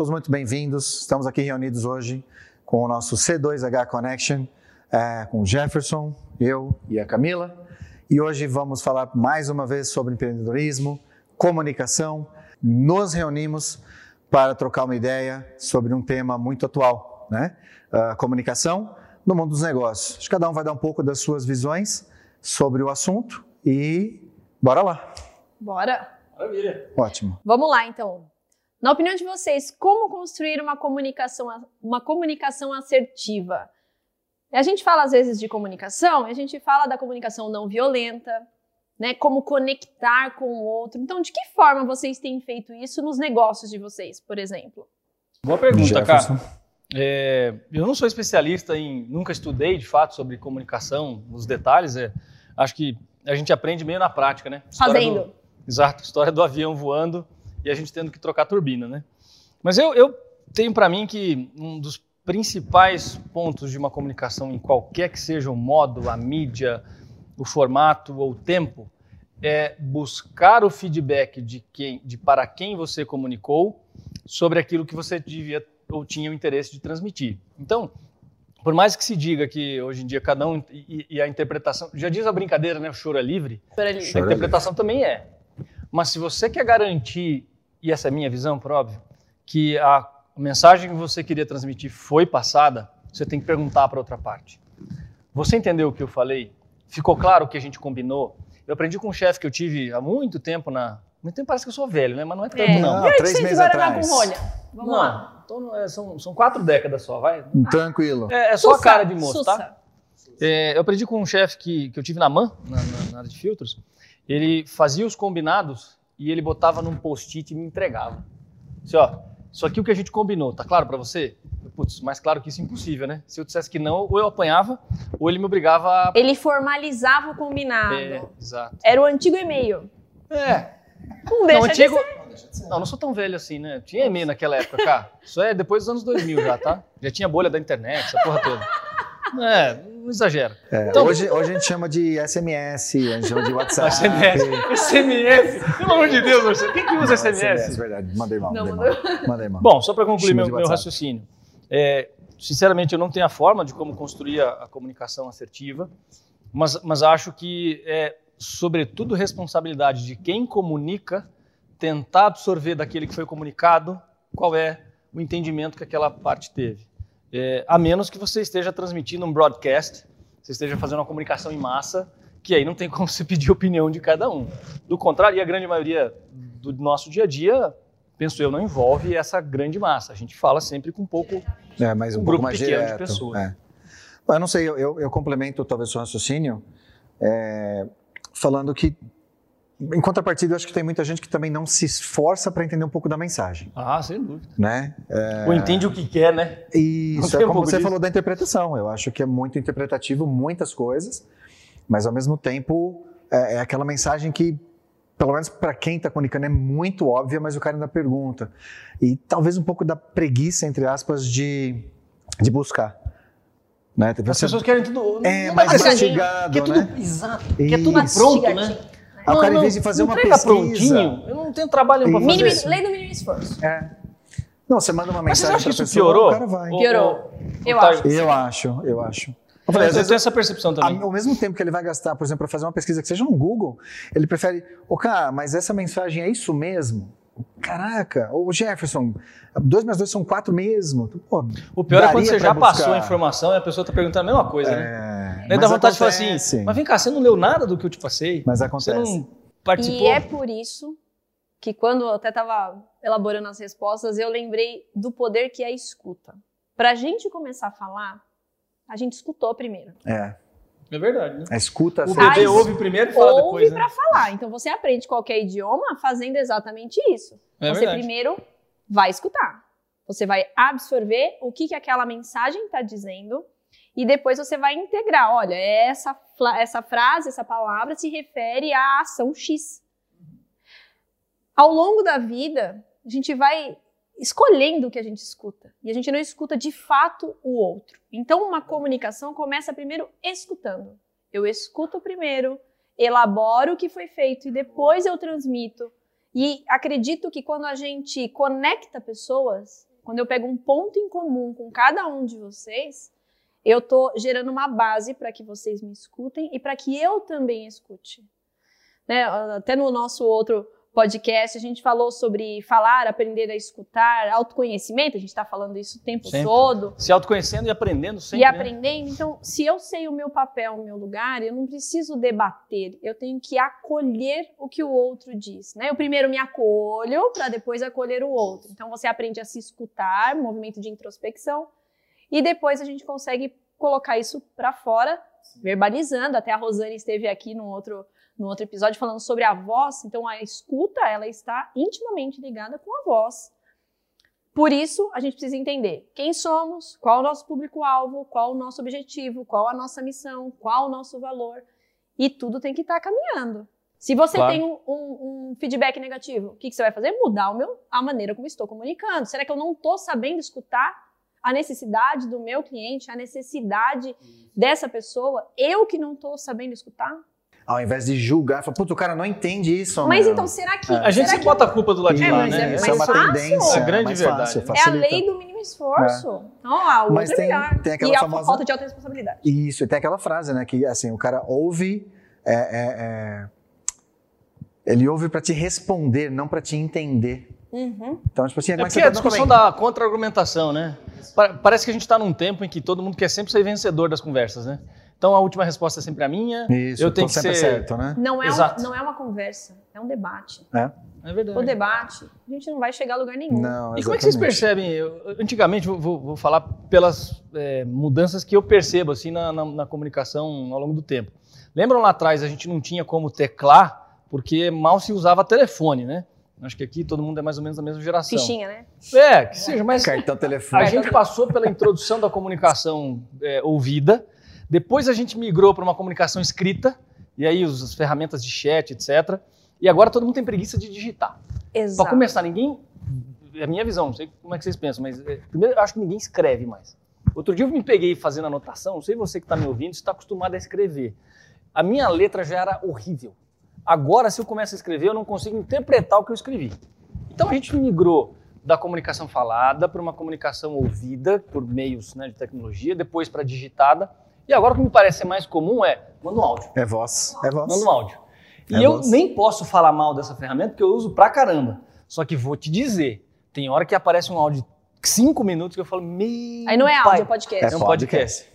todos muito bem-vindos. Estamos aqui reunidos hoje com o nosso C2H Connection, é, com o Jefferson, eu e a Camila. E hoje vamos falar mais uma vez sobre empreendedorismo, comunicação. Nos reunimos para trocar uma ideia sobre um tema muito atual, né? A comunicação no mundo dos negócios. Acho que cada um vai dar um pouco das suas visões sobre o assunto e bora lá. Bora! Maravilha. Ótimo. Vamos lá, então. Na opinião de vocês, como construir uma comunicação, uma comunicação assertiva? A gente fala às vezes de comunicação, a gente fala da comunicação não violenta, né? Como conectar com o outro. Então, de que forma vocês têm feito isso nos negócios de vocês, por exemplo? Boa pergunta, Jefferson. cara. É, eu não sou especialista em, nunca estudei de fato sobre comunicação, os detalhes. É, acho que a gente aprende meio na prática, né? História Fazendo. do- exato, história do avião voando e a gente tendo que trocar turbina, né? Mas eu, eu tenho para mim que um dos principais pontos de uma comunicação em qualquer que seja o modo, a mídia, o formato ou o tempo é buscar o feedback de quem, de para quem você comunicou sobre aquilo que você devia ou tinha o interesse de transmitir. Então, por mais que se diga que hoje em dia cada um e, e a interpretação, já diz a brincadeira, né, o choro é livre, a Choro é interpretação também é. Mas se você quer garantir, e essa é a minha visão, por óbvio, que a mensagem que você queria transmitir foi passada, você tem que perguntar para outra parte. Você entendeu o que eu falei? Ficou claro o que a gente combinou? Eu aprendi com um chefe que eu tive há muito tempo na. Muito tempo parece que eu sou velho, né? Mas não é tanto, É. não. Não, três meses atrás. com rolha? Vamos lá. Não, tô- é, são, são quatro décadas só, vai. Tranquilo. É, é só a Sussa, cara de moço, sussa. tá? É, eu aprendi com um chefe que, que eu tive na MAN, na, na- na área de filtros. Ele fazia os combinados e ele botava num post-it e me entregava. Assim, ó, isso aqui é o que a gente combinou, tá claro pra você? Putz, mais claro que isso é impossível, né? Se eu dissesse que não, ou eu apanhava, ou ele me obrigava a... Ele formalizava o combinado. É, exato. Era o antigo e-mail. É, Não não, deixa antigo... de ser. Não, não sou tão velho assim, né? Tinha e-mail naquela época, cara. Isso é depois dos anos 2000 já, tá? Já tinha bolha da internet, essa porra toda. É, não exagera. É, Então- hoje, hoje a gente chama de SMS, a gente chama de WhatsApp. SMS. SMS. Pelo amor de Deus, Marcelo. Quem que usa SMS? SMS, verdade. Mandei mal. Não, mandei mal. Mandei mal. Bom, só para concluir meu, meu raciocínio. É, sinceramente, eu não tenho a forma de como construir a, a comunicação assertiva, mas, mas acho que é, sobretudo, responsabilidade de quem comunica tentar absorver daquele que foi comunicado qual é o entendimento que aquela parte teve. É, a menos que você esteja transmitindo um broadcast, você esteja fazendo uma comunicação em massa, que aí não tem como você pedir opinião de cada um. Do contrário, e a grande maioria do nosso dia a dia, penso eu, não envolve essa grande massa. A gente fala sempre com um pouco. É, mas um, Um grupo pequeno de direto. pessoas. É. Bom, eu não sei, eu, eu, eu complemento talvez o seu raciocínio é, falando que, em contrapartida, eu acho que tem muita gente que também não se esforça para entender um pouco da mensagem, Ah, sem dúvida. né? É, Ou entende o que quer, né? Isso, é um como pouco você disso? falou da interpretação. Eu acho que é muito interpretativo muitas coisas, mas ao mesmo tempo é, é aquela mensagem que, pelo menos para quem está comunicando, é muito óbvia, mas o cara ainda pergunta. E talvez um pouco da preguiça, entre aspas, de, de buscar. Né? As você- pessoas querem tudo. É, não mais assim. mastigado, Quer tudo, né? Exato. Quer tudo Isso. pronto, né? Aí o cara, em vez de fazer uma pesquisa- prontinho, eu não tenho trabalho para fazer. Mínimo, isso. lei do mínimo esforço. É. Não, você manda uma Mas você mensagem acha que isso pessoa, piorou? o cara vai. Ou- Piorou. Eu acho. Eu acho, eu acho. Eu falei, às vezes essa percepção também. Ao mesmo tempo que ele vai gastar, por exemplo, para fazer uma pesquisa que seja no Google, ele prefere, ô cara, mas essa mensagem é isso mesmo? Caraca, ô Jefferson, dois mais dois são quatro mesmo. Pô, O pior é quando você já passou buscar. a informação e a pessoa está perguntando a mesma coisa, né? É, Daí dá vontade de falar assim, acontece. mas vem cá, você não leu nada do que eu te passei? Mas Você acontece. não participou? E é por isso que quando eu até estava elaborando as respostas, eu lembrei do poder que é a escuta. Para a gente começar a falar, a gente escutou primeiro. É, É verdade, né? a escuta. O bebê ouve primeiro e fala Ouve depois, né? para falar. Então você aprende qualquer idioma fazendo exatamente isso. É você verdade. primeiro vai escutar. Você vai absorver o que, que aquela mensagem está dizendo e depois você vai integrar. Olha, essa, essa frase, essa palavra se refere à ação X. Ao longo da vida, a gente vai escolhendo o que a gente escuta. E a gente não escuta de fato o outro. Então, uma comunicação começa primeiro escutando. Eu escuto primeiro, elaboro o que foi feito e depois eu transmito. E acredito que quando a gente conecta pessoas, quando eu pego um ponto em comum com cada um de vocês, eu estou gerando uma base para que vocês me escutem e para que eu também escute. Né? Até no nosso outro podcast, a gente falou sobre falar, aprender a escutar, autoconhecimento, a gente está falando isso o tempo Sempre. todo. Se autoconhecendo e aprendendo sempre. E né? aprendendo. Então, se eu sei o meu papel, o meu lugar, eu não preciso debater, eu tenho que acolher o que o outro diz. Né? Eu primeiro me acolho para depois acolher o outro. Então, você aprende a se escutar, movimento de introspecção, e depois a gente consegue colocar isso para fora, verbalizando. Até a Rosane esteve aqui no outro no outro episódio falando sobre a voz, então a escuta ela está intimamente ligada com a voz. Por isso, a gente precisa entender quem somos, qual o nosso público-alvo, qual o nosso objetivo, qual a nossa missão, qual o nosso valor. E tudo tem que estar caminhando. Se você Claro. tem um, um- um feedback negativo, o que, que você vai fazer? Mudar o meu, a maneira como estou comunicando. Será que eu não estou sabendo escutar a necessidade do meu cliente, a necessidade dessa pessoa? Eu que não estou sabendo escutar? Ao invés de julgar, fala, puta, o cara não entende isso. Mas meu." então, será que. A gente será sempre que bota a culpa do lado de É, lá, mas né? é é uma fácil. tendência. A grande mais verdade. fácil, É a É a lei do mínimo esforço. Então, ah, o Mas outro tem- é melhor. tem aquela e a famosa- falta de autorresponsabilidade. Isso, e tem aquela frase, né? Que assim, o cara ouve. é, é, é, ele ouve pra te responder, não pra te entender. Uhum. Então, tipo assim, É mas porque você a discussão da contra-argumentação, né? Pa- Parece que a gente está num tempo em que todo mundo quer sempre ser vencedor das conversas, né? Então a última resposta é sempre a minha. Isso, eu tenho que sempre ser- certo, né? Não, é um- não é uma conversa, é um debate. É verdade. O debate, a gente não vai chegar a lugar nenhum. Não, E como é que vocês percebem? Eu, antigamente, vou, vou- vou falar pelas é, mudanças que eu percebo assim na, na- na comunicação ao longo do tempo. Lembram lá atrás a gente não tinha como teclar porque mal se usava telefone, né? Acho que aqui todo mundo é mais ou menos da mesma geração. Fichinha, né? É, que seja, mas Cartão a telefônico. gente passou pela introdução da comunicação é, ouvida, depois a gente migrou para uma comunicação escrita, e aí os- as ferramentas de chat, etc. E agora todo mundo tem preguiça de digitar. Para Exato. começar, ninguém. É a minha visão, não sei como é que vocês pensam, mas é, primeiro eu acho que ninguém escreve mais. Outro dia eu me peguei fazendo anotação, não sei você que está me ouvindo, se está acostumado a escrever. A minha letra já era horrível. Agora, se eu começo a escrever, eu não consigo interpretar o que eu escrevi. Então a gente migrou da comunicação falada para uma comunicação ouvida por meios né, de tecnologia, depois para digitada. E agora o que me parece ser mais comum é manda um áudio. É voz. É voz. Manda um áudio. E É eu voz. nem posso falar mal dessa ferramenta porque eu uso pra caramba. Só que vou te dizer, tem hora que aparece um áudio de cinco minutos que eu falo, meu Aí não é pai. áudio, é podcast. É um podcast.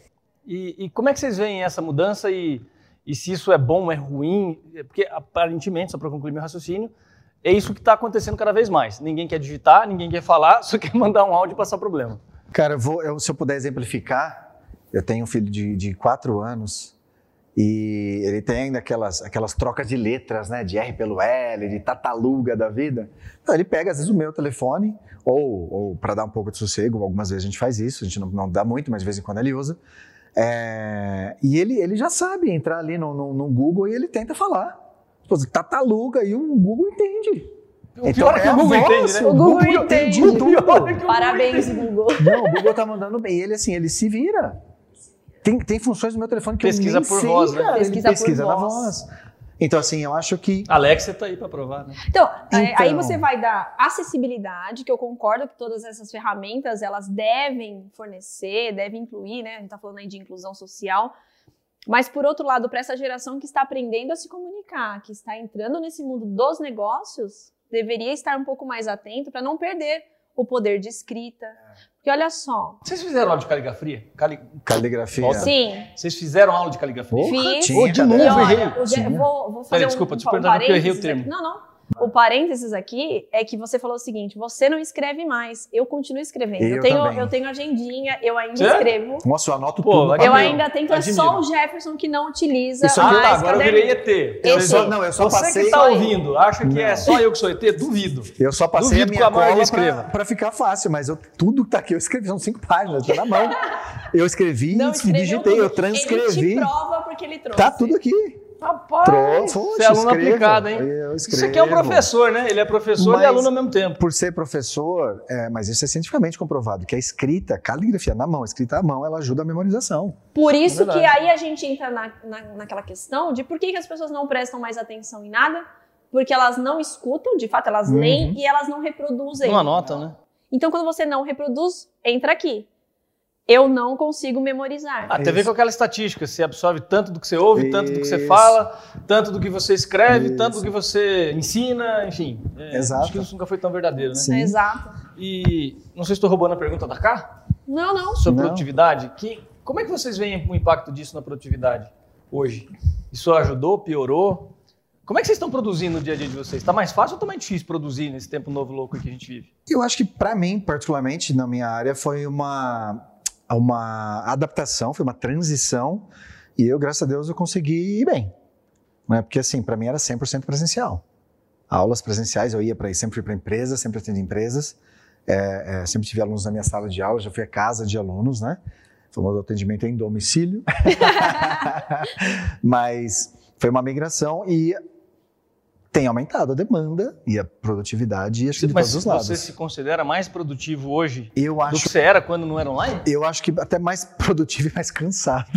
E, e como é que vocês veem essa mudança e, e se isso é bom, é ruim? Porque aparentemente, só para concluir meu raciocínio, é isso que está acontecendo cada vez mais. Ninguém quer digitar, ninguém quer falar, só quer mandar um áudio e passar problema. Cara, eu vou, eu- se eu puder exemplificar, eu tenho um filho de, de quatro anos e ele tem ainda aquelas, aquelas trocas de letras, né? De R pelo L, de tataluga da vida. Então, ele pega, às vezes, o meu telefone, ou, ou para dar um pouco de sossego, algumas vezes a gente faz isso, a gente não, não dá muito, mas de vez em quando ele usa. É, e ele, ele já sabe entrar ali no, no, no Google e ele tenta falar. Pô, Tataluga e o Google entende. O pior é que a o Google entende, né? O Google entende. O pior é Parabéns, Google. Não, o Google tá mandando bem. E ele, assim, ele se vira. Tem, tem funções no meu telefone que Pesquisa eu nem por sei, voz, né? Ele Pesquisa por pesquisa na voz. voz. Então, assim, eu acho que... Alexa tá aí para provar, né? Então, aí- aí Então. você vai dar acessibilidade, que eu concordo que todas essas ferramentas elas devem fornecer, devem incluir, né? A gente tá falando aí de inclusão social. Mas, por outro lado, para essa geração que está aprendendo a se comunicar, que está entrando nesse mundo dos negócios, deveria estar um pouco mais atento para não perder o poder de escrita. Porque olha só. Vocês fizeram aula de caligrafia? Cali... Caligrafia. Sim, Vocês fizeram aula de caligrafia? Porra, Fiz. tinha, Ô, de novo, eu errei. vou, vou fazer Peraí, um, desculpa, um, te perguntando porque eu errei o termo. Não, não. O parênteses aqui é que você falou o seguinte: você não escreve mais, eu continuo escrevendo. Eu Eu, tenho, também. eu tenho agendinha, eu ainda escrevo. Nossa, eu anoto Pô, tudo. Eu ainda tenho, é só o Jefferson que não utiliza Isso aqui- mais tá, agora eu virei. ET. Eu Você- sou- não, eu só Você passei- que tá Só eu. ouvindo, acha que é Não. só eu que sou ET? Duvido. Eu só passei Duvido a que minha cola escreva. pra, pra ficar fácil, mas eu, tudo que tá aqui eu escrevi, são cinco páginas, tá na mão. Eu escrevi, Não digitei, tudo. eu transcrevi. Ele te prova porque ele trouxe. Tá tudo aqui. Rapaz, Trouxe, você é aluno escrevo. aplicado, hein? Isso aqui é um professor, né? Ele é professor Mas- e aluno ao mesmo tempo. Por ser professor, é, mas isso é cientificamente comprovado, que a escrita, caligrafia na mão, escrita à mão, ela ajuda a memorização. Por isso É que aí a gente entra na, na- naquela questão de por que, que as pessoas não prestam mais atenção em nada? porque elas não escutam, de fato, elas Uhum. leem e elas não reproduzem. Não anotam, né? Então, quando você não reproduz, entra aqui. Eu não consigo memorizar. Ah, tem a ver Isso. com aquela estatística. Você absorve tanto do que você ouve, tanto do que você Isso. fala, tanto do que você escreve, Isso. tanto do que você ensina, enfim. É, Exato. Acho que isso nunca foi tão verdadeiro, né? Sim. Exato. E não sei se estou roubando a pergunta da Cá Não, não. sobre Não. produtividade. Que, como é que vocês veem o impacto disso na produtividade hoje? Isso ajudou, piorou? Como é que vocês estão produzindo no dia a dia de vocês? Está mais fácil ou está mais difícil produzir nesse tempo novo louco que a gente vive? Eu acho que para mim, particularmente na minha área, foi uma, uma adaptação, foi uma transição e eu, graças a Deus, eu consegui ir bem. Né? Porque assim, para mim era 100% presencial. Aulas presenciais, eu ia para sempre fui para empresas, sempre atendi empresas, é, é, sempre tive alunos na minha sala de aula, já fui a casa de alunos, né? O famoso atendimento em domicílio. Mas foi uma migração e tem aumentado a demanda e a produtividade, acho que de Mas todos os lados. você se considera mais produtivo hoje Eu do acho que você era quando não era online? Eu acho que até mais produtivo e mais cansado.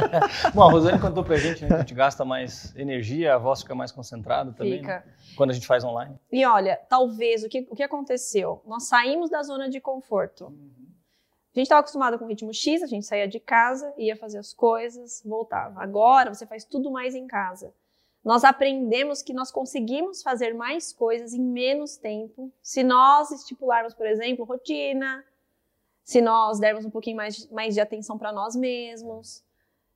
Bom, a Rosane contou pra gente né, que a gente gasta mais energia, a voz fica mais concentrada também, né, Fica. quando a gente faz online. E olha, talvez o que, o que aconteceu? Nós saímos da zona de conforto. A gente estava acostumado com o ritmo X, a gente saía de casa, ia fazer as coisas, voltava. Agora você faz tudo mais em casa. Nós aprendemos que nós conseguimos fazer mais coisas em menos tempo se nós estipularmos, por exemplo, rotina, se nós dermos um pouquinho mais, mais de atenção para nós mesmos.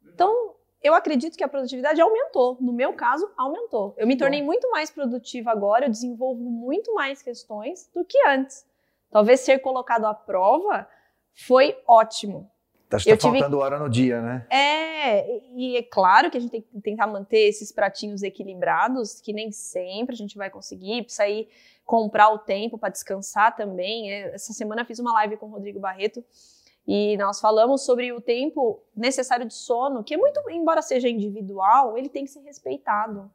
Então, eu acredito que a produtividade aumentou. No meu caso, aumentou. Eu me tornei muito mais produtiva agora, eu desenvolvo muito mais questões do que antes. Talvez ser colocado à prova foi ótimo. Acho que Eu tá tive- faltando hora no dia, né? É, e é claro que a gente tem que tentar manter esses pratinhos equilibrados, que nem sempre a gente vai conseguir, precisa ir comprar o tempo para descansar também. É, Essa semana fiz uma live com o Rodrigo Barreto e nós falamos sobre o tempo necessário de sono, que é muito, embora seja individual, ele tem que ser respeitado.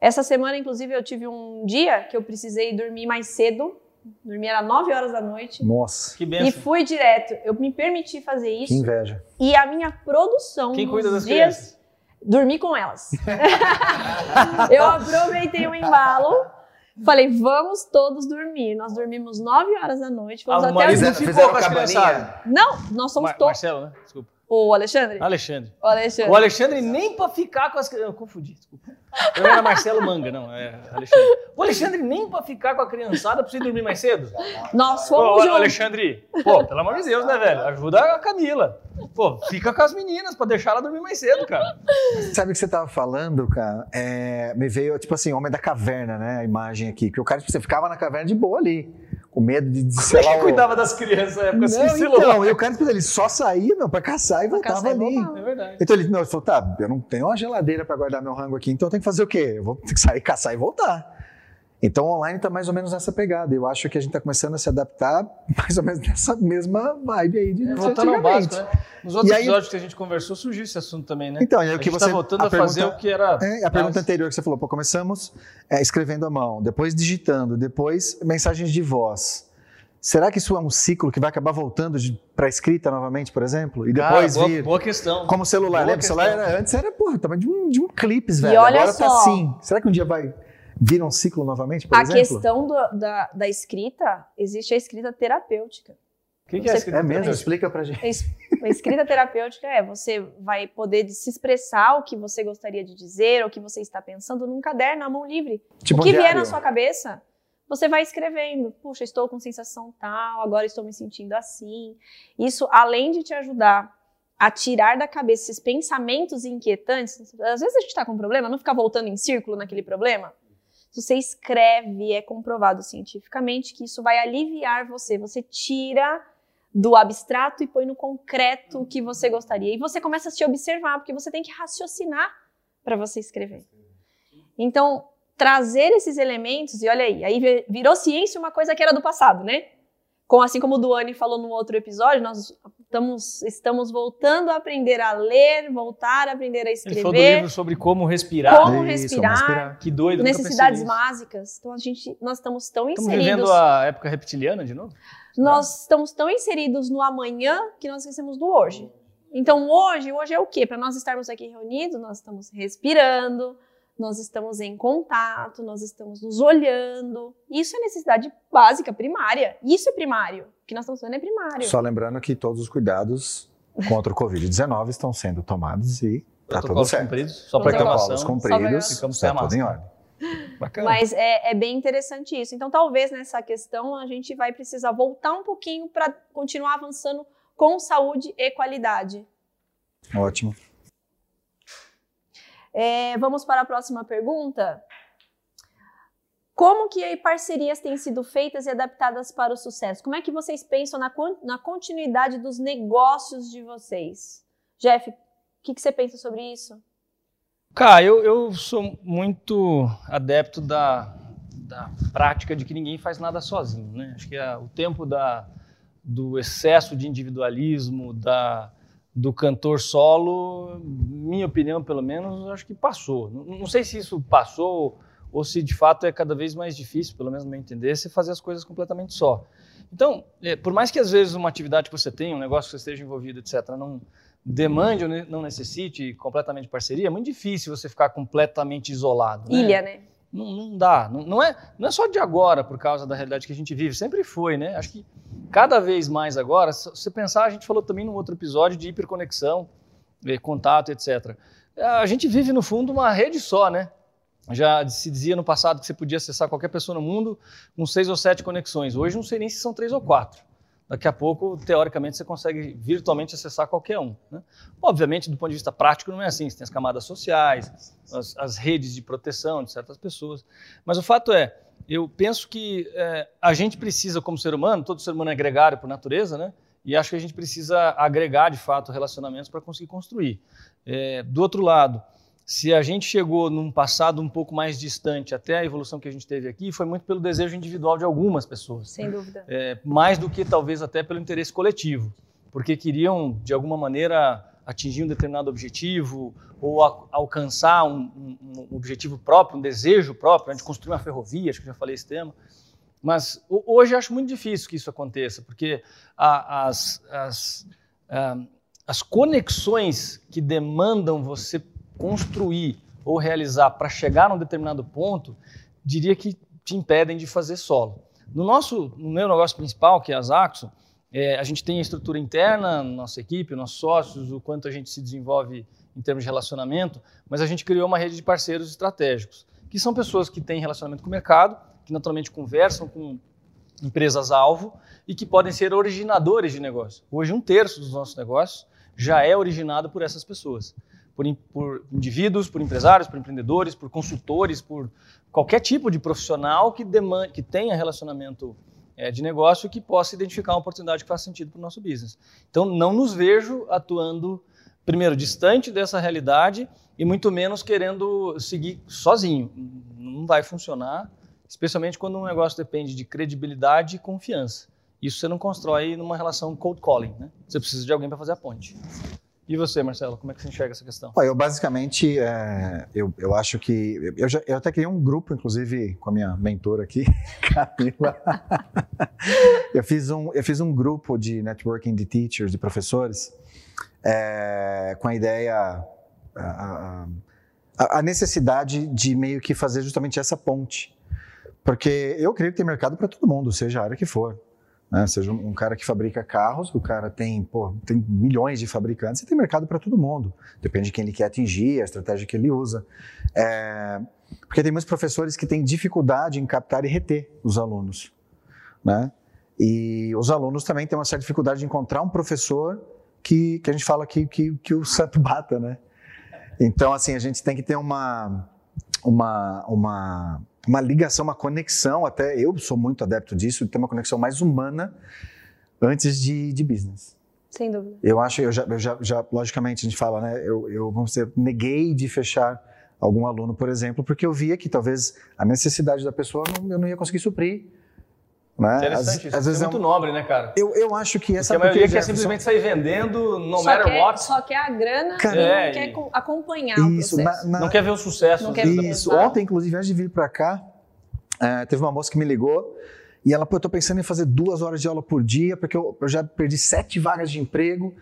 Essa semana, inclusive, eu tive um dia que eu precisei dormir mais cedo, dormir era 9 horas da noite. Nossa, Que E benção. fui direto. Eu me permiti fazer que isso. inveja. E a minha produção Quem cuida das dias, crianças? dormi com elas. eu aproveitei o embalo, falei, vamos todos dormir. Nós dormimos 9 horas da noite, fomos o até marido as... ficou com as criançadas. Não, nós somos Mar todos. Marcelo, né? Desculpa. O Alexandre? Alexandre. O Alexandre. O Alexandre nem pra ficar com as crianças. Eu confundi, desculpa. Eu era Marcelo Manga, não, é Alexandre. O Alexandre nem pra ficar com a criançada precisa dormir mais cedo. Nós Pô, fomos ô, juntos. Alexandre, pô, pelo amor de Deus, né, velho? Ajuda a Camila. Pô, fica com as meninas pra deixar ela dormir mais cedo, cara. Sabe o que você tava falando, cara? É, me veio, tipo assim, Homem da Caverna, né? A imagem aqui. Que o cara, tipo, você ficava na caverna de boa ali. Com medo de, de Como sei é lá, que o- cuidava das crianças na época sem Não, celular? então, e o cara, tipo, ele só saía, meu, pra caçar e Pra voltava caçar e ali. É verdade. Então ele, meu, ele falou, tá, eu não tenho uma geladeira pra guardar meu rango aqui, então eu tenho que fazer o quê? Eu vou ter que sair, caçar e voltar. Então o online tá mais ou menos nessa pegada. Eu acho que a gente tá começando a se adaptar mais ou menos nessa mesma vibe aí de É, voltando ao básico, né? Nos outros E aí- episódios que a gente conversou, surgiu esse assunto também, né? Então, e aí a o que gente você tá voltando a, fazer pergunta- o que era... É, a pergunta anterior que você falou, pô, começamos é, escrevendo à mão, depois digitando, depois mensagens de voz. Será que isso é um ciclo que vai acabar voltando para escrita novamente, por exemplo? E depois boa, vir boa questão. como celular, Boa lembra? O celular era, antes era, porra, tava de um, de um clipes, E velho. olha Agora tá só. assim. Será que um dia vai vir um ciclo novamente, por A exemplo? questão do- da, da escrita, existe a escrita terapêutica. O que, que é escrita É mesmo? terapêutica? Explica pra gente. A es- A escrita terapêutica é você vai poder de- se expressar o que você gostaria de dizer, o que você está pensando num caderno, à mão livre. Tipo o um que vier diário. na sua cabeça, você vai escrevendo. Puxa, estou com sensação tal, agora estou me sentindo assim. Isso, além de te ajudar a tirar da cabeça esses pensamentos inquietantes, às vezes a gente está com um problema, não ficar voltando em círculo naquele problema. Se você escreve, é comprovado cientificamente que isso vai aliviar você. Você tira do abstrato e põe no concreto o que você gostaria. E você começa a se observar, porque você tem que raciocinar para você escrever. Então, trazer esses elementos, e olha aí, aí vi- virou ciência uma coisa que era do passado, né? Assim como o Duane falou no outro episódio, nós estamos, estamos voltando a aprender a ler, voltar a aprender a Ele falou do escrever, livro sobre como respirar. Como Isso, respirar. vamos respirar. Que doido, necessidades básicas. Então, a gente, nós estamos tão Estamos inseridos... vivendo a época reptiliana de novo? Nós estamos tão inseridos no amanhã que nós esquecemos do hoje. Então, hoje, hoje é o quê? Para nós estarmos aqui reunidos, nós estamos respirando, nós estamos em contato, nós estamos nos olhando. Isso é necessidade básica, primária. Isso é primário. O que nós estamos fazendo é primário. Só lembrando que todos os cuidados contra o Covid-19 estão sendo tomados e está tudo certo. Cumpridos, só para Protocolos cumpridos, está tudo em ordem. Bacana. Mas é, é, bem interessante isso. Então, talvez nessa questão a gente vai precisar voltar um pouquinho para continuar avançando com saúde e qualidade. Ótimo. É, vamos para a próxima pergunta. Como que parcerias têm sido feitas e adaptadas para o sucesso? Como é que vocês pensam na, na continuidade dos negócios de vocês? Jeff, o que, que você pensa sobre isso? Cara, eu, eu sou muito adepto da, da prática de que ninguém faz nada sozinho. Né? Acho que é o tempo da, do excesso de individualismo, da, do cantor solo, minha opinião, pelo menos, acho que passou. Não, não, sei se isso passou ou se de fato é cada vez mais difícil, pelo menos no meu entender, se fazer as coisas completamente só. Então, é, por mais que às vezes uma atividade que você tenha, um negócio que você esteja envolvido, etc., não demande ou não necessite completamente parceria, é muito difícil você ficar completamente isolado. Né? Ilha, né? Não, não dá. Não, não, é, não é só de agora, por causa da realidade que a gente vive, sempre foi, né? Acho que cada vez mais agora, se você pensar, a gente falou também num outro episódio de hiperconexão, contato, etc. A gente vive, no fundo, uma rede só, né? Já se dizia no passado que você podia acessar qualquer pessoa no mundo com seis ou sete conexões. Hoje não sei nem se são três ou quatro. Daqui a pouco, teoricamente, você consegue virtualmente acessar qualquer um. Né? Obviamente, do ponto de vista prático, não é assim. Você tem as camadas sociais, as, as redes de proteção de certas pessoas. Mas o fato é, eu penso que é, a gente precisa, como ser humano, todo ser humano é gregário por natureza, né? E acho que a gente precisa agregar, de fato, relacionamentos para conseguir construir. É, do outro lado, se a gente chegou num passado um pouco mais distante até a evolução que a gente teve aqui, foi muito pelo desejo individual de algumas pessoas. Sem dúvida. É, mais do que talvez até pelo interesse coletivo, porque queriam, de alguma maneira, atingir um determinado objetivo ou a, alcançar um, um, um, objetivo próprio, um desejo próprio, né, de construir uma ferrovia, acho que já falei esse tema. Mas hoje eu acho muito difícil que isso aconteça, porque a, as, as, a, as conexões que demandam você construir ou realizar para chegar num determinado ponto, diria que te impedem de fazer solo. No nosso, no meu negócio principal, que é a Zaxo, é, a gente tem a estrutura interna, nossa equipe, nossos sócios, o quanto a gente se desenvolve em termos de relacionamento, mas a gente criou uma rede de parceiros estratégicos, que são pessoas que têm relacionamento com o mercado, que naturalmente conversam com empresas-alvo e que podem ser originadores de negócio. Hoje, um terço dos nossos negócios já é originado por essas pessoas por, por indivíduos, por empresários, por empreendedores, por consultores, por qualquer tipo de profissional que, demanda, que tenha relacionamento é, de negócio que possa identificar uma oportunidade que faça sentido para o nosso business. Então, não nos vejo atuando, primeiro, distante dessa realidade e muito menos querendo seguir sozinho. Não vai funcionar, especialmente quando um negócio depende de credibilidade e confiança. Isso você não constrói numa relação cold calling, né? Você precisa de alguém para fazer a ponte. E você, Marcelo, como é que você enxerga essa questão? Eu basicamente, é, eu, eu acho que eu, já, eu até criei um grupo, inclusive com a minha mentora aqui, Camila. eu fiz um, eu fiz um grupo de networking de teachers, de professores, é, com a ideia, a, a, a necessidade de meio que fazer justamente essa ponte, porque eu creio que tem mercado para todo mundo, seja a área que for. Né? Seja um, cara que fabrica carros, o cara tem, pô, tem milhões de fabricantes e tem mercado para todo mundo. Depende de quem ele quer atingir, a estratégia que ele usa. É, porque tem muitos professores que têm dificuldade em captar e reter os alunos. Né? E os alunos também têm uma certa dificuldade de encontrar um professor que, que a gente fala que, que, que o santo bata, né? Então, assim, a gente tem que ter uma, uma, uma uma ligação, uma conexão, até eu sou muito adepto disso, de ter uma conexão mais humana antes de, de business. Sem dúvida. Eu acho, eu já, eu já, já, logicamente, a gente fala, né? Eu, eu, vamos dizer, neguei de fechar algum aluno, por exemplo, porque eu via que talvez a necessidade da pessoa não, eu não ia conseguir suprir. Né? Interessante, às, isso às vezes é muito é um... nobre, né, cara? Eu, eu acho que essa... Porque a maioria quer simplesmente sair vendendo, no só matter quer, what. Só quer a grana Cara, é, não quer acompanhar isso, o processo. Na, na... Não quer ver o sucesso. Não quer isso. Ontem, inclusive, antes de vir para cá, é, teve uma moça que me ligou e ela, pô, eu tô pensando em fazer duas horas de aula por dia, porque eu, eu já perdi sete vagas de emprego.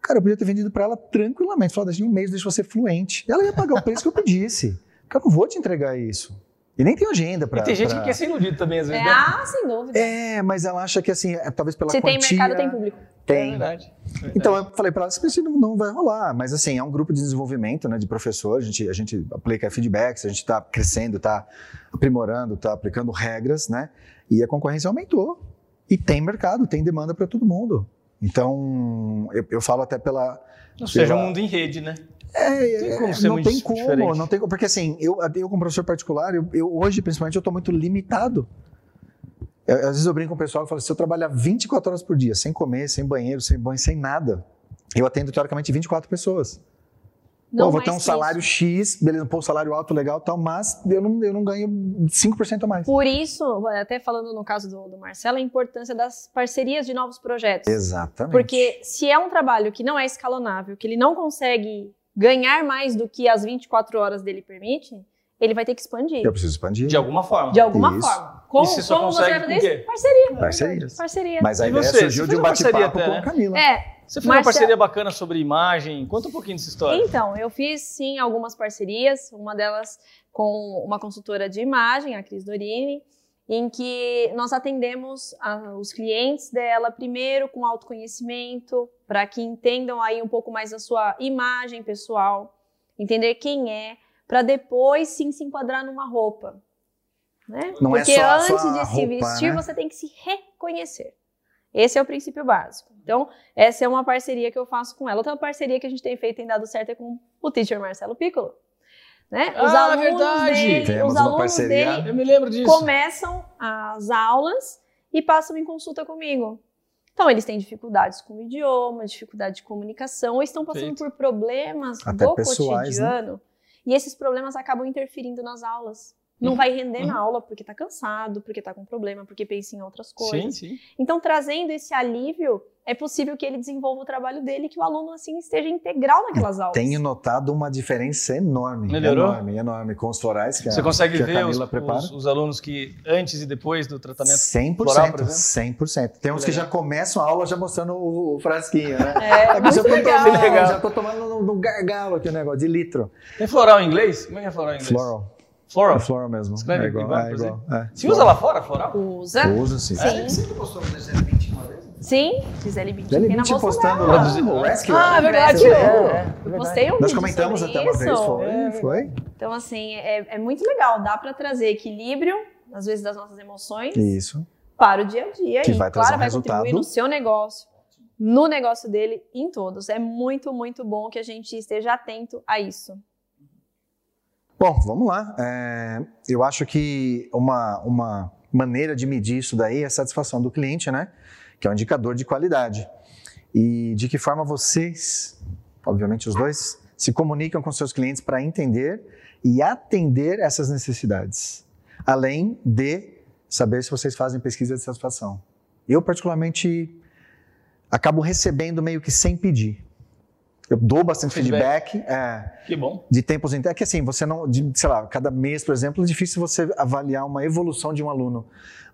Cara, eu podia ter vendido para ela tranquilamente. Falar, daqui um mês deixa você fluente. Ela ia pagar o preço que eu pedisse. que eu não vou te entregar isso. E nem tenho agenda para. E tem gente pra... que quer ser iludido também, às vezes. É, né? ah, sem dúvida. É, mas ela acha que assim, é, talvez pela Se tem quantia... mercado, tem público. É Tem. verdade. Então eu falei para ela, isso não, não vai rolar, mas assim, é um grupo de desenvolvimento, né, de professores, a gente, a gente aplica feedbacks, a gente está crescendo, está aprimorando, está aplicando regras, né, e a concorrência aumentou. E tem mercado, tem demanda para todo mundo. Então, eu, eu falo até pela... Ou seja, pela- um mundo em rede, né? É, Tem é, como ser não muito tem como, diferente. não tem como, porque assim, eu, eu como professor particular, eu, eu hoje principalmente eu estou muito limitado. Eu- às vezes eu brinco com o pessoal e falo, se eu trabalhar 24 horas por dia, sem comer, sem banheiro, sem banho, sem nada, eu atendo teoricamente 24 pessoas. Não Pô, vou ter um salário isso. X, beleza, pô, um salário alto, legal e tal, mas eu não, eu não ganho 5% a mais. Por isso, até falando no caso do, do Marcelo, a importância das parcerias de novos projetos. Exatamente. Porque se é um trabalho que não é escalonável, que ele não consegue ganhar mais do que as 24 horas dele permite, ele vai ter que expandir. eu preciso expandir. De alguma forma. De alguma Isso. forma. Como, E você só como você consegue vai com fazer o isso? Parceria. Parcerias. Parceria. Mas a ideia você? surgiu Você de um fez uma parceria bate-papo com a né? Camila. É, Você fez uma Marcelo- parceria bacana sobre imagem. Conta um pouquinho dessa história. Então, eu fiz sim algumas parcerias, uma delas com uma consultora de imagem, a Cris Dorini, em que nós atendemos a- os clientes dela primeiro com autoconhecimento, para que entendam aí um pouco mais a sua imagem pessoal, entender quem é, para depois sim se enquadrar numa roupa. Né? Não é Porque a antes de se roupa, vestir, né? você tem que se reconhecer. Esse é o princípio básico. Então, essa é uma parceria que eu faço com ela. Outra parceria que a gente tem feito e tem dado certo é com o teacher Marcelo Piccolo. Né? Os Ah, alunos verdade! dele, Temos os alunos dele Eu me lembro disso. começam as aulas e passam em consulta comigo. Então, eles têm dificuldades com o idioma, dificuldade de comunicação, ou estão passando Perfeito. por problemas Até do pessoais, né? cotidiano. E esses problemas acabam interferindo nas aulas. Não Uhum, vai render na uhum. aula porque tá cansado, porque tá com problema, porque pensa em outras coisas. Sim, sim. Então, trazendo esse alívio, é possível que ele desenvolva o trabalho dele e que o aluno, assim, esteja integral naquelas aulas. Tenho notado uma diferença enorme. Melhorou? Enorme, enorme. Com os florais que a, Você consegue que a ver os, os- os alunos que antes e depois do tratamento 100%, floral, por exemplo? 100%. Tem uns que já começam a aula já mostrando o, o frasquinho, né? É, mas eu muito tô legal. tomando, Legal. já tô tomando no, no gargalo aqui o negócio, de litro. Tem floral em inglês? Como é que é floral em inglês? Floral. Floral. É floral mesmo. Escreve é igual. igual, é igual. É. Se usa lá fora, floral? Usa. Uso sim. Sim. Você postou no Deserto 20 uma vez? Sim, Gisele Bündchen. Gisele Bündchen postando lá no Rescue. Ah, é né? verdade. Rescue. É, Eu postei um Nós comentamos sobre até uma isso. vez, foi. É, foi. Então, assim, é, é muito legal. Dá pra trazer equilíbrio, às vezes, das nossas emoções Isso. para o dia a dia. Que e, vai claro, um vai resultado. contribuir no seu negócio, no negócio dele, em todos. É muito, muito bom que a gente esteja atento a isso. Bom, vamos lá. É, eu acho que uma, uma maneira de medir isso daí é a satisfação do cliente, né? Que é um indicador de qualidade. E de que forma vocês, obviamente os dois, se comunicam com seus clientes para entender e atender essas necessidades. Além de saber se vocês fazem pesquisa de satisfação. Eu, particularmente, acabo recebendo meio que sem pedir. Eu dou bastante Feedback. feedback. é, Que bom. de tempos em tempos. É que assim, você não, de, sei lá, cada mês, por exemplo, é difícil você avaliar uma evolução de um aluno.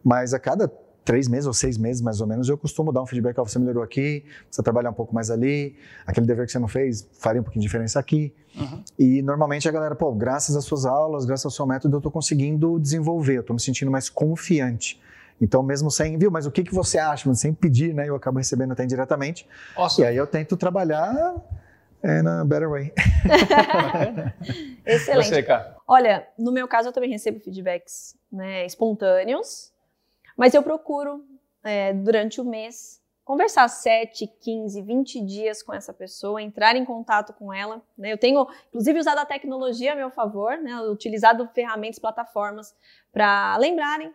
Mas a cada três meses ou seis meses, mais ou menos, eu costumo dar um feedback. Ó, você melhorou aqui, você trabalhar um pouco mais ali, aquele dever que você não fez, faria um pouquinho de diferença aqui. Uhum. E normalmente a galera, pô, graças às suas aulas, graças ao seu método, eu estou conseguindo desenvolver, eu estou me sentindo mais confiante. Então, mesmo sem, viu, mas o que, que você acha? Mas sem pedir, né? Eu acabo recebendo até indiretamente. Nossa, E aí eu tento trabalhar é, na Better Way. Excelente. você, cara. Olha, no meu caso, eu também recebo feedbacks né, espontâneos, mas eu procuro, é, durante o mês, conversar 7, 15, 20 dias com essa pessoa, entrar em contato com ela. né? Eu tenho, inclusive, usado a tecnologia a meu favor, né, utilizado ferramentas, plataformas para lembrarem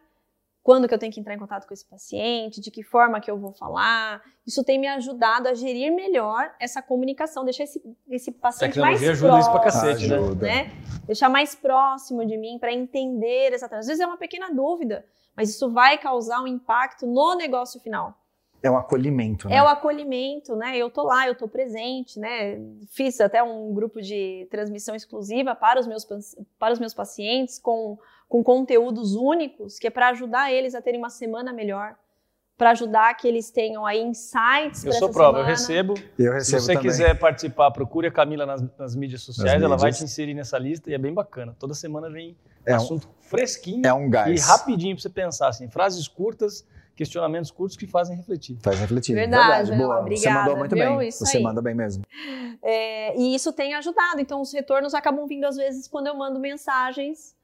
quando que eu tenho que entrar em contato com esse paciente, de que forma que eu vou falar. Isso tem me ajudado a gerir melhor essa comunicação, deixar esse, esse paciente mais Tecnologia ajuda isso pra próximo cacete, né? Ajuda. né? Deixar mais próximo de mim para entender exatamente. Às vezes é uma pequena dúvida, mas isso vai causar um impacto no negócio final. É um acolhimento, né? É o acolhimento, né? Eu tô lá, eu tô presente, né? Fiz até um grupo de transmissão exclusiva para os meus, para os meus pacientes com, com conteúdos únicos, que é para ajudar eles a terem uma semana melhor, para ajudar que eles tenham aí insights Eu sou prova, eu recebo. Eu Se recebo você também. quiser participar, procure a Camila nas, nas mídias sociais, Nas ela vai mídias. te inserir nessa lista e é bem bacana. Toda semana vem É um- assunto fresquinho É um e gás. rapidinho para você pensar, assim, frases curtas, questionamentos curtos que fazem refletir. Faz refletir. Verdade, boa. Ana, Você obrigada, mandou muito viu? bem. Isso Você aí. manda bem mesmo. É, e isso tem ajudado. Então, os retornos acabam vindo às vezes quando eu mando mensagens,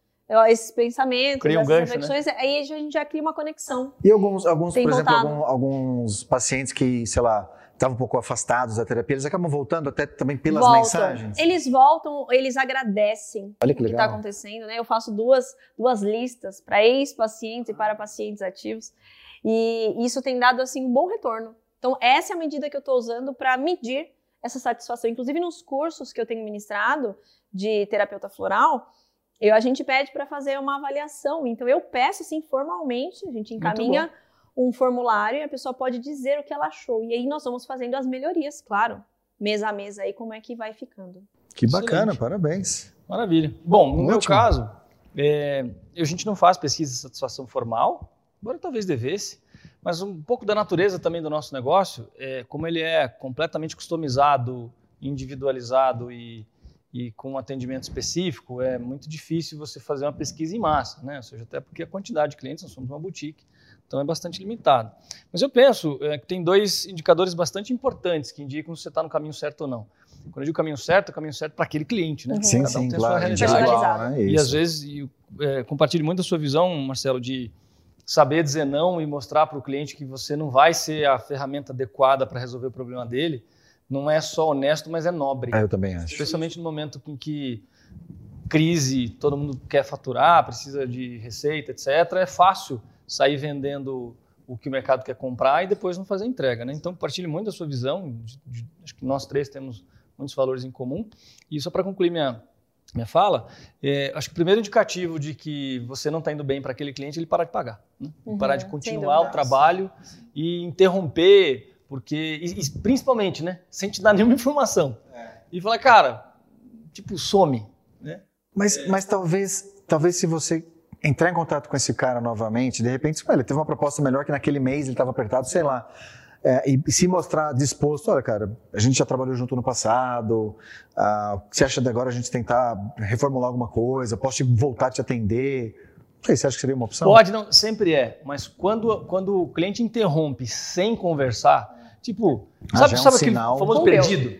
esses pensamentos, Cria um essas gancho, reflexões. Aí a gente já cria uma conexão. E alguns, alguns por Tem exemplo, voltado. algum- alguns pacientes que, sei lá, estavam um pouco afastados da terapia, eles acabam voltando até também pelas voltam. mensagens. Eles voltam, eles agradecem Olha que o que está acontecendo, né? Eu faço duas, duas listas para ex-pacientes e para pacientes ativos. E isso tem dado assim um bom retorno. Então, essa é a medida que eu estou usando para medir essa satisfação. Inclusive, nos cursos que eu tenho ministrado de terapeuta floral, eu, a gente pede para fazer uma avaliação. Então, eu peço assim formalmente, a gente encaminha um formulário e a pessoa pode dizer o que ela achou. E aí nós vamos fazendo as melhorias, claro, mês a mês aí, como é que vai ficando. Que bacana, Excelente. parabéns. Maravilha. Bom, no meu Ótimo. caso, é, a gente não faz pesquisa de satisfação formal, embora talvez devesse, mas um pouco da natureza também do nosso negócio, é, como ele é completamente customizado, individualizado e, e com um atendimento específico, é muito difícil você fazer uma pesquisa em massa, né? Ou seja, até porque a quantidade de clientes, nós somos uma boutique, então é bastante limitado. Mas eu penso é, que tem dois indicadores bastante importantes que indicam se você está no caminho certo ou não. Quando eu digo caminho certo, é o caminho certo para aquele cliente, né? Uhum. Sim, Cada um sim, tem a sua claro. realidade. Personalizado. né? E às vezes e, é, compartilho muito a sua visão, Marcelo, de saber dizer não e mostrar para o cliente que você não vai ser a ferramenta adequada para resolver o problema dele. Não é só honesto, mas é nobre. Ah, eu também acho. Especialmente no momento em que crise, todo mundo quer faturar, precisa de receita, etc. É fácil sair vendendo o que o mercado quer comprar e depois não fazer entrega. Né? Então, partilho muito da sua visão. de- de- acho que nós três temos muitos valores em comum. E só para concluir minha, minha fala, é, acho que o primeiro indicativo de que você não está indo bem para aquele cliente é ele parar de pagar. Né? Uhum, parar de continuar o trabalho e interromper, porque e- e principalmente, né, sem te dar nenhuma informação. E falar, cara, tipo, some. Né? Mas, mas talvez, talvez se você entrar em contato com esse cara novamente, de repente, ele teve uma proposta melhor que naquele mês ele estava apertado, sei lá. É, e, e se mostrar disposto, olha, cara, a gente já trabalhou junto no passado, ah, o que você acha de agora a gente tentar reformular alguma coisa, posso te voltar a te atender? Não sei, você acha que seria uma opção? Pode, não, sempre é. Mas quando, quando o cliente interrompe sem conversar, tipo, Ah, sabe, já é um sabe aquele sinal. famoso Rompeu. perdido?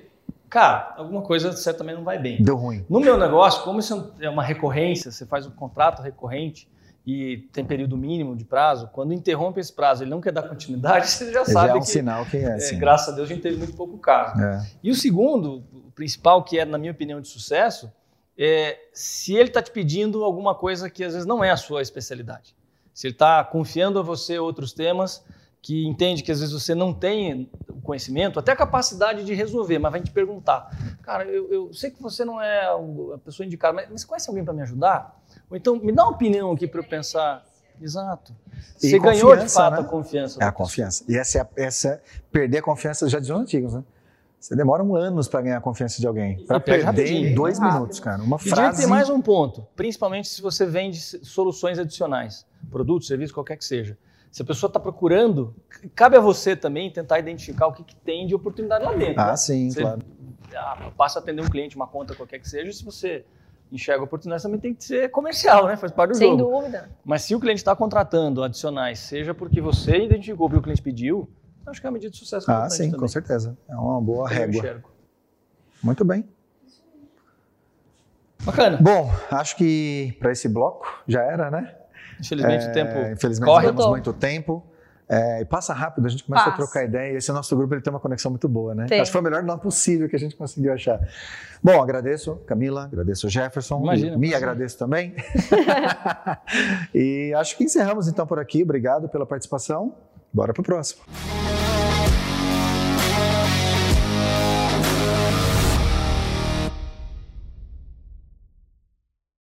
Cara, alguma coisa certamente não vai bem. Deu ruim. No meu negócio, como isso é uma recorrência, você faz um contrato recorrente e tem período mínimo de prazo, quando interrompe esse prazo ele não quer dar continuidade, você já Já sabe é um que, sinal que é é, graças a Deus, a gente teve muito pouco caso. É. E o segundo, o principal, que é, na minha opinião, de sucesso, é se ele está te pedindo alguma coisa que às vezes não é a sua especialidade. Se ele está confiando a você outros temas que entende que às vezes você não tem o conhecimento, até a capacidade de resolver, mas vai te perguntar, cara, eu, eu sei que você não é a pessoa indicada, mas, você conhece alguém para me ajudar? Ou então me dá uma opinião aqui para eu pensar. Exato. E Você ganhou de fato né? a confiança. É a confiança. E essa, é a- essa perder a confiança já diziam os antigos, né? Você demora um anos para ganhar a confiança de alguém. Para perde perder em dois Rápido. minutos, cara. Uma E diria que frase. tem mais um ponto, principalmente se você vende soluções adicionais, produto, serviço, qualquer que seja. Se a pessoa está procurando, cabe a você também tentar identificar o que, que tem de oportunidade lá dentro. Ah, né? sim, Você- claro. Ah, passa a atender um cliente, uma conta qualquer que seja, se você enxerga oportunidade, também tem que ser comercial, né? Faz parte do Sem jogo. dúvida. Mas se o cliente está contratando adicionais, seja porque você identificou o que o cliente pediu, acho que é uma medida de sucesso Ah, sim, também. com certeza. É uma boa eu régua. enxergo. Muito bem. Bacana. Bom, acho que para esse bloco já era, né? Infelizmente É, o tempo Infelizmente corre. temos muito tempo. É, e passa rápido, a gente começa a Passa. trocar ideia. Esse nosso grupo ele tem uma conexão muito boa, né? Tem. Acho que foi o melhor nome possível que a gente conseguiu achar. Bom, agradeço Camila, agradeço Jefferson, Imagina, me agradeço também. e acho que encerramos então por aqui. Obrigado pela participação. Bora pro próximo.